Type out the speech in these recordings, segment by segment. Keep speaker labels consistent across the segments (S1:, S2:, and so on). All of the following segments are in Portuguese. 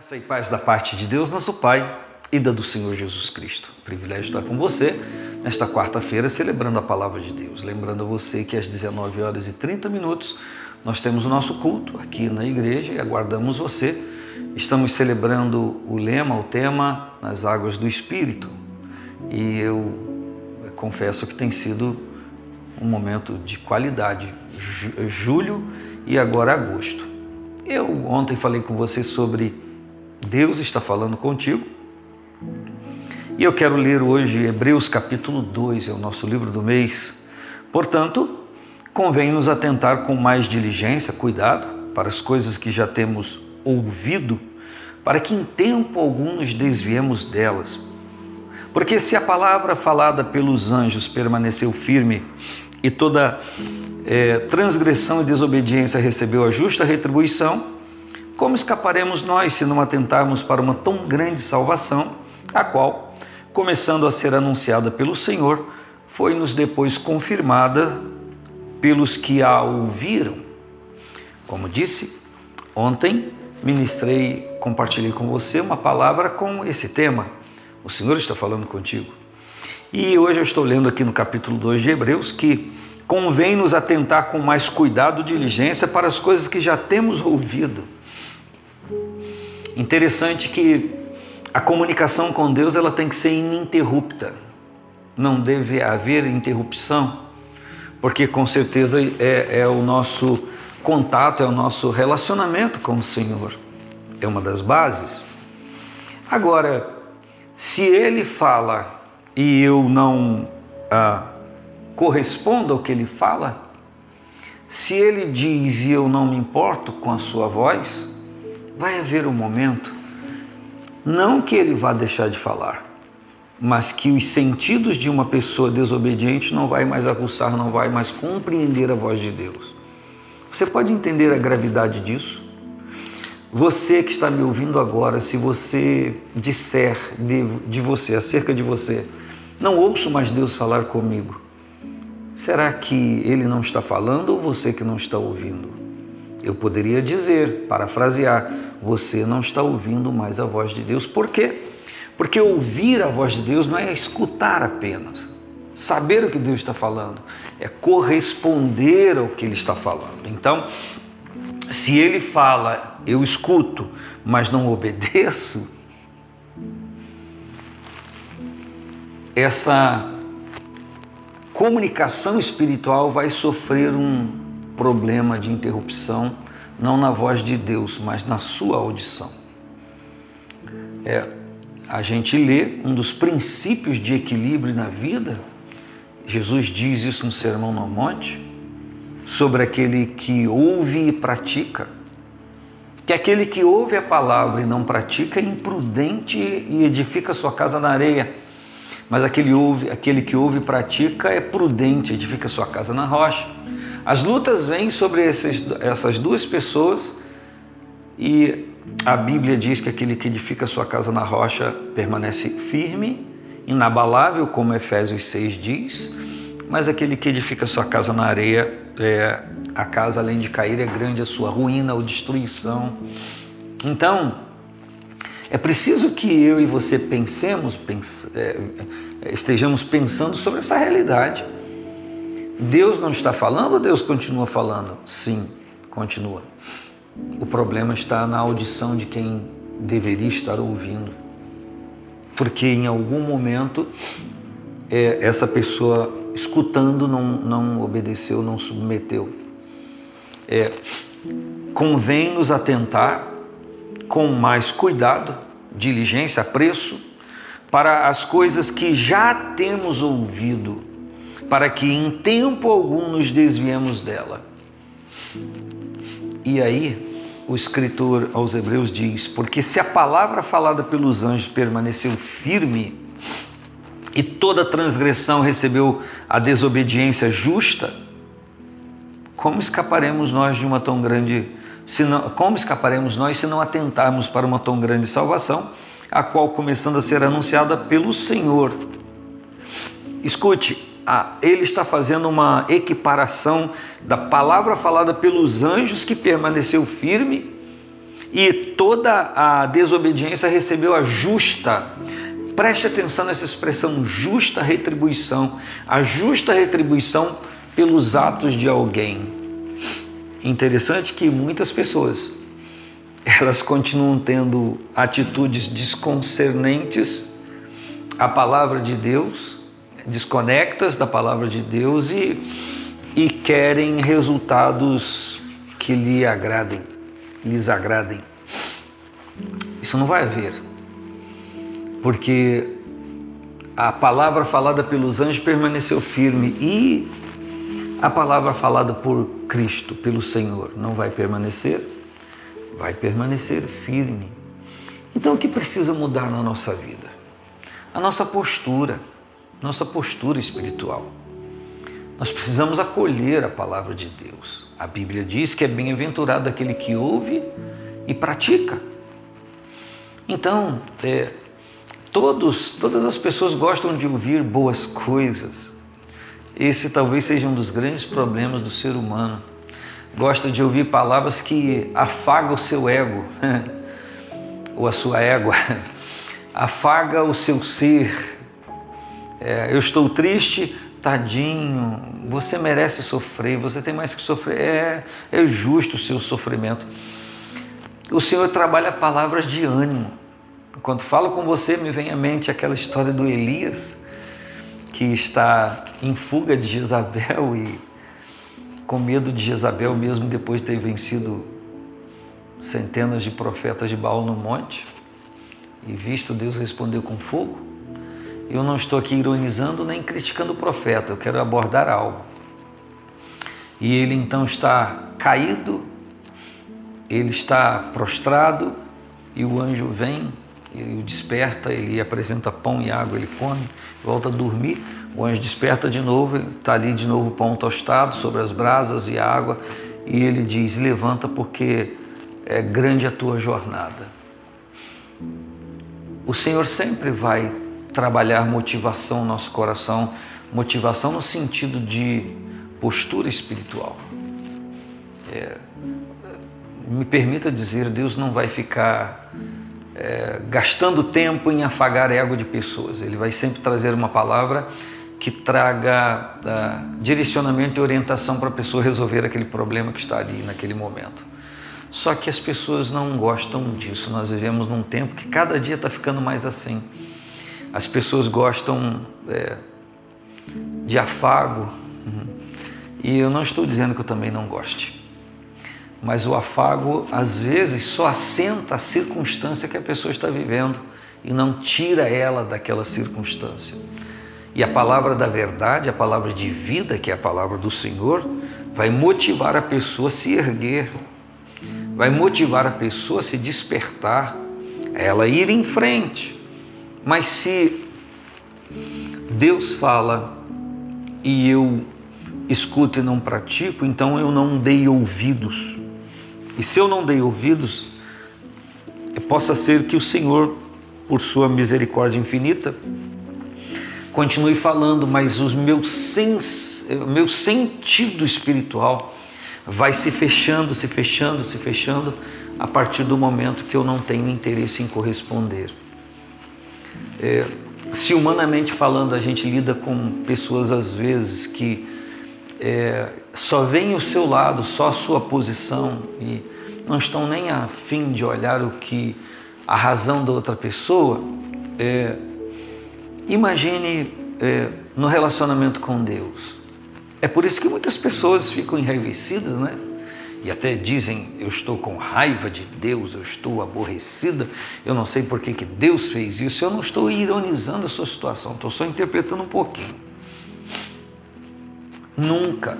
S1: Graça e paz da parte de Deus, nosso Pai, e da do Senhor Jesus Cristo. Privilégio estar com você nesta quarta-feira, celebrando a palavra de Deus. Lembrando a você que às 19 horas e 30 minutos nós temos o nosso culto aqui na igreja e aguardamos você. Estamos celebrando o lema, o tema, nas águas do Espírito. E eu confesso que tem sido um momento de qualidade. Julho e agora agosto. Eu ontem falei com você sobre Deus está falando contigo. E eu quero ler hoje Hebreus capítulo 2, é o nosso livro do mês. Portanto, convém nos atentar com mais diligência, cuidado, para as coisas que já temos ouvido, para que em tempo algum nos desviemos delas. Porque se a palavra falada pelos anjos permaneceu firme e toda é, transgressão e desobediência recebeu a justa retribuição, como escaparemos nós se não atentarmos para uma tão grande salvação, a qual, começando a ser anunciada pelo Senhor, foi-nos depois confirmada pelos que a ouviram? Como disse, ontem ministrei, compartilhei com você uma palavra com esse tema. O Senhor está falando contigo. E hoje eu estou lendo aqui no capítulo 2 de Hebreus que convém nos atentar com mais cuidado e diligência para as coisas que já temos ouvido Interessante que a comunicação com Deus ela tem que ser ininterrupta. Não deve haver interrupção, porque com certeza é, é o nosso contato, é o nosso relacionamento com o Senhor. É uma das bases. Agora, se Ele fala e eu não ah, correspondo ao que Ele fala, se Ele diz e eu não me importo com a sua voz, vai haver um momento, não que ele vá deixar de falar, mas que os sentidos de uma pessoa desobediente não vai mais aguçar, não vai mais compreender a voz de Deus. Você pode entender a gravidade disso? Você que está me ouvindo agora, se você disser de, de você, acerca de você, não ouço mais Deus falar comigo, será que Ele não está falando ou você que não está ouvindo? Eu poderia dizer, parafrasear, você não está ouvindo mais a voz de Deus. Por quê? Porque ouvir a voz de Deus não é escutar apenas, saber o que Deus está falando, é corresponder ao que Ele está falando. Então, se Ele fala, eu escuto, mas não obedeço, essa comunicação espiritual vai sofrer um problema de interrupção não na voz de Deus, mas na sua audição. É, a gente lê um dos princípios de equilíbrio na vida, Jesus diz isso no Sermão no Monte, sobre aquele que ouve e pratica, que aquele que ouve a palavra e não pratica é imprudente e edifica sua casa na areia, mas aquele, ouve, aquele que ouve e pratica é prudente, edifica sua casa na rocha. As lutas vêm sobre esses, essas duas pessoas e a Bíblia diz que aquele que edifica sua casa na rocha permanece firme, inabalável, como Efésios 6 diz, mas aquele que edifica sua casa na areia, é, a casa além de cair é grande a sua ruína ou destruição. Então, é preciso que eu e você pensemos, pense, é, estejamos pensando sobre essa realidade. Deus não está falando ou Deus continua falando? Sim, continua. O problema está na audição de quem deveria estar ouvindo. Porque em algum momento é, essa pessoa escutando não, não obedeceu, não submeteu. É, convém nos atentar com mais cuidado, diligência, apreço, para as coisas que já temos ouvido para que em tempo algum nos desviemos dela. E aí, o escritor aos Hebreus diz: Porque se a palavra falada pelos anjos permaneceu firme, e toda transgressão recebeu a desobediência justa, como escaparemos nós de uma tão grande não, como escaparemos nós se não atentarmos para uma tão grande salvação, a qual começando a ser anunciada pelo Senhor? Escute, ele está fazendo uma equiparação da palavra falada pelos anjos que permaneceu firme e toda a desobediência recebeu a justa. Preste atenção nessa expressão justa retribuição, a justa retribuição pelos atos de alguém. Interessante que muitas pessoas elas continuam tendo atitudes desconcernentes à palavra de Deus, desconectas da palavra de Deus e, e querem resultados que lhe agradem, lhes agradem. Isso não vai haver, porque a palavra falada pelos anjos permaneceu firme e a palavra falada por Cristo, pelo Senhor, não vai permanecer vai permanecer firme. Então, o que precisa mudar na nossa vida? A nossa postura, nossa postura espiritual. Nós precisamos acolher a palavra de Deus. A Bíblia diz que é bem-aventurado aquele que ouve e pratica. Então, é, todos, todas as pessoas gostam de ouvir boas coisas. Esse talvez seja um dos grandes problemas do ser humano gosta de ouvir palavras que afagam o seu ego, ou a sua égua, afaga o seu ser. É, eu estou triste, tadinho, você merece sofrer, você tem mais que sofrer, é, é justo o seu sofrimento. O Senhor trabalha palavras de ânimo. Quando falo com você, me vem à mente aquela história do Elias, que está em fuga de Jezabel e com medo de Jezabel, mesmo depois de ter vencido centenas de profetas de Baal no monte e visto Deus responder com fogo. Eu não estou aqui ironizando nem criticando o profeta, eu quero abordar algo. E ele então está caído, ele está prostrado e o anjo vem, ele o desperta, ele apresenta pão e água, ele come, volta a dormir o anjo desperta de novo, está ali de novo pão tostado sobre as brasas e a água, e ele diz: Levanta, porque é grande a tua jornada. O Senhor sempre vai trabalhar motivação no nosso coração, motivação no sentido de postura espiritual. É, me permita dizer, Deus não vai ficar é, gastando tempo em afagar ego de pessoas. Ele vai sempre trazer uma palavra que traga uh, direcionamento e orientação para a pessoa resolver aquele problema que está ali naquele momento. Só que as pessoas não gostam disso. Nós vivemos num tempo que cada dia está ficando mais assim. As pessoas gostam é, de afago. Uhum. E eu não estou dizendo que eu também não goste. Mas o afago, às vezes, só assenta a circunstância que a pessoa está vivendo e não tira ela daquela circunstância. E a palavra da verdade, a palavra de vida, que é a palavra do Senhor, vai motivar a pessoa a se erguer, vai motivar a pessoa a se despertar, a ela ir em frente. Mas se Deus fala e eu escuto e não pratico, então eu não dei ouvidos. E se eu não dei ouvidos, possa ser que o Senhor, por sua misericórdia infinita, continue falando, mas o meu, sens, meu sentido espiritual vai se fechando, se fechando, se fechando a partir do momento que eu não tenho interesse em corresponder. É, se humanamente falando a gente lida com pessoas às vezes que é, só veem o seu lado, só a sua posição e não estão nem a fim de olhar o que a razão da outra pessoa, é, Imagine é, no relacionamento com Deus. É por isso que muitas pessoas ficam enraivecidas, né? E até dizem: Eu estou com raiva de Deus, eu estou aborrecida, eu não sei por que, que Deus fez isso. Eu não estou ironizando a sua situação, estou só interpretando um pouquinho. Nunca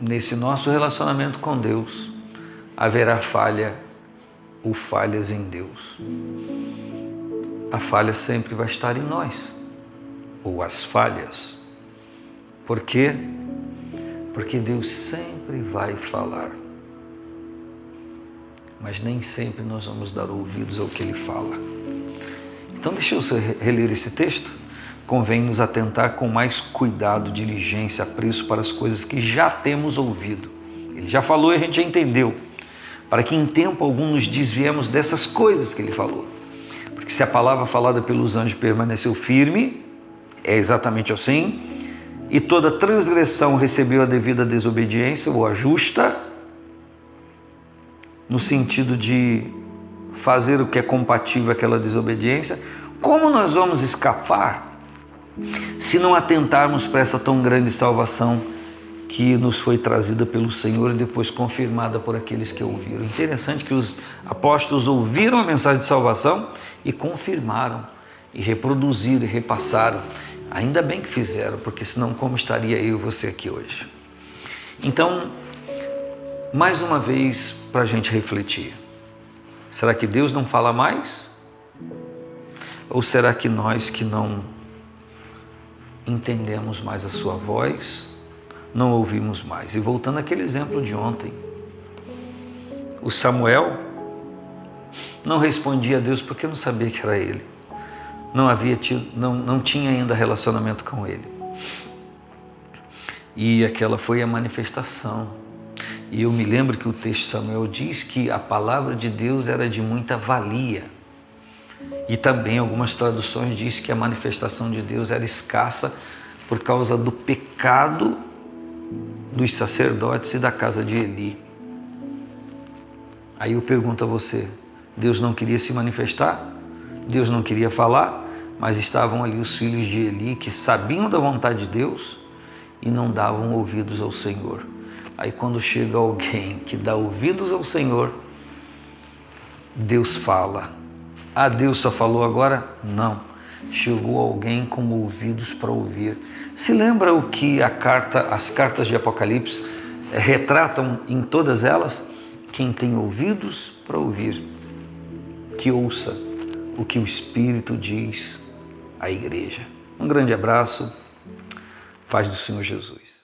S1: nesse nosso relacionamento com Deus haverá falha ou falhas em Deus. A falha sempre vai estar em nós ou as falhas. Por quê? Porque Deus sempre vai falar. Mas nem sempre nós vamos dar ouvidos ao que Ele fala. Então, deixa eu reler esse texto. Convém nos atentar com mais cuidado, diligência, apreço para as coisas que já temos ouvido. Ele já falou e a gente já entendeu. para que em tempo algum nos desviemos dessas coisas que ele falou. Porque se a palavra falada pelos anjos permaneceu firme, é exatamente assim, e toda transgressão recebeu a devida desobediência ou a justa, no sentido de fazer o que é compatível àquela desobediência, como nós vamos escapar se não atentarmos para essa tão grande salvação que nos foi trazida pelo Senhor e depois confirmada por aqueles que ouviram? Interessante que os apóstolos ouviram a mensagem de salvação e confirmaram, e reproduziram e repassaram. Ainda bem que fizeram, porque senão como estaria eu e você aqui hoje? Então, mais uma vez para a gente refletir. Será que Deus não fala mais? Ou será que nós que não entendemos mais a sua voz, não ouvimos mais? E voltando àquele exemplo de ontem, o Samuel não respondia a Deus porque não sabia que era ele. Não havia tido, não, não tinha ainda relacionamento com ele. E aquela foi a manifestação e eu me lembro que o texto de Samuel diz que a palavra de Deus era de muita valia. E também algumas traduções diz que a manifestação de Deus era escassa por causa do pecado dos sacerdotes e da casa de Eli. Aí eu pergunto a você: Deus não queria se manifestar? Deus não queria falar? Mas estavam ali os filhos de Eli que sabiam da vontade de Deus e não davam ouvidos ao Senhor. Aí quando chega alguém que dá ouvidos ao Senhor, Deus fala. Ah, Deus só falou agora? Não. Chegou alguém com ouvidos para ouvir. Se lembra o que a carta, as cartas de Apocalipse eh, retratam em todas elas? Quem tem ouvidos para ouvir, que ouça o que o Espírito diz à igreja. Um grande abraço, paz do Senhor Jesus.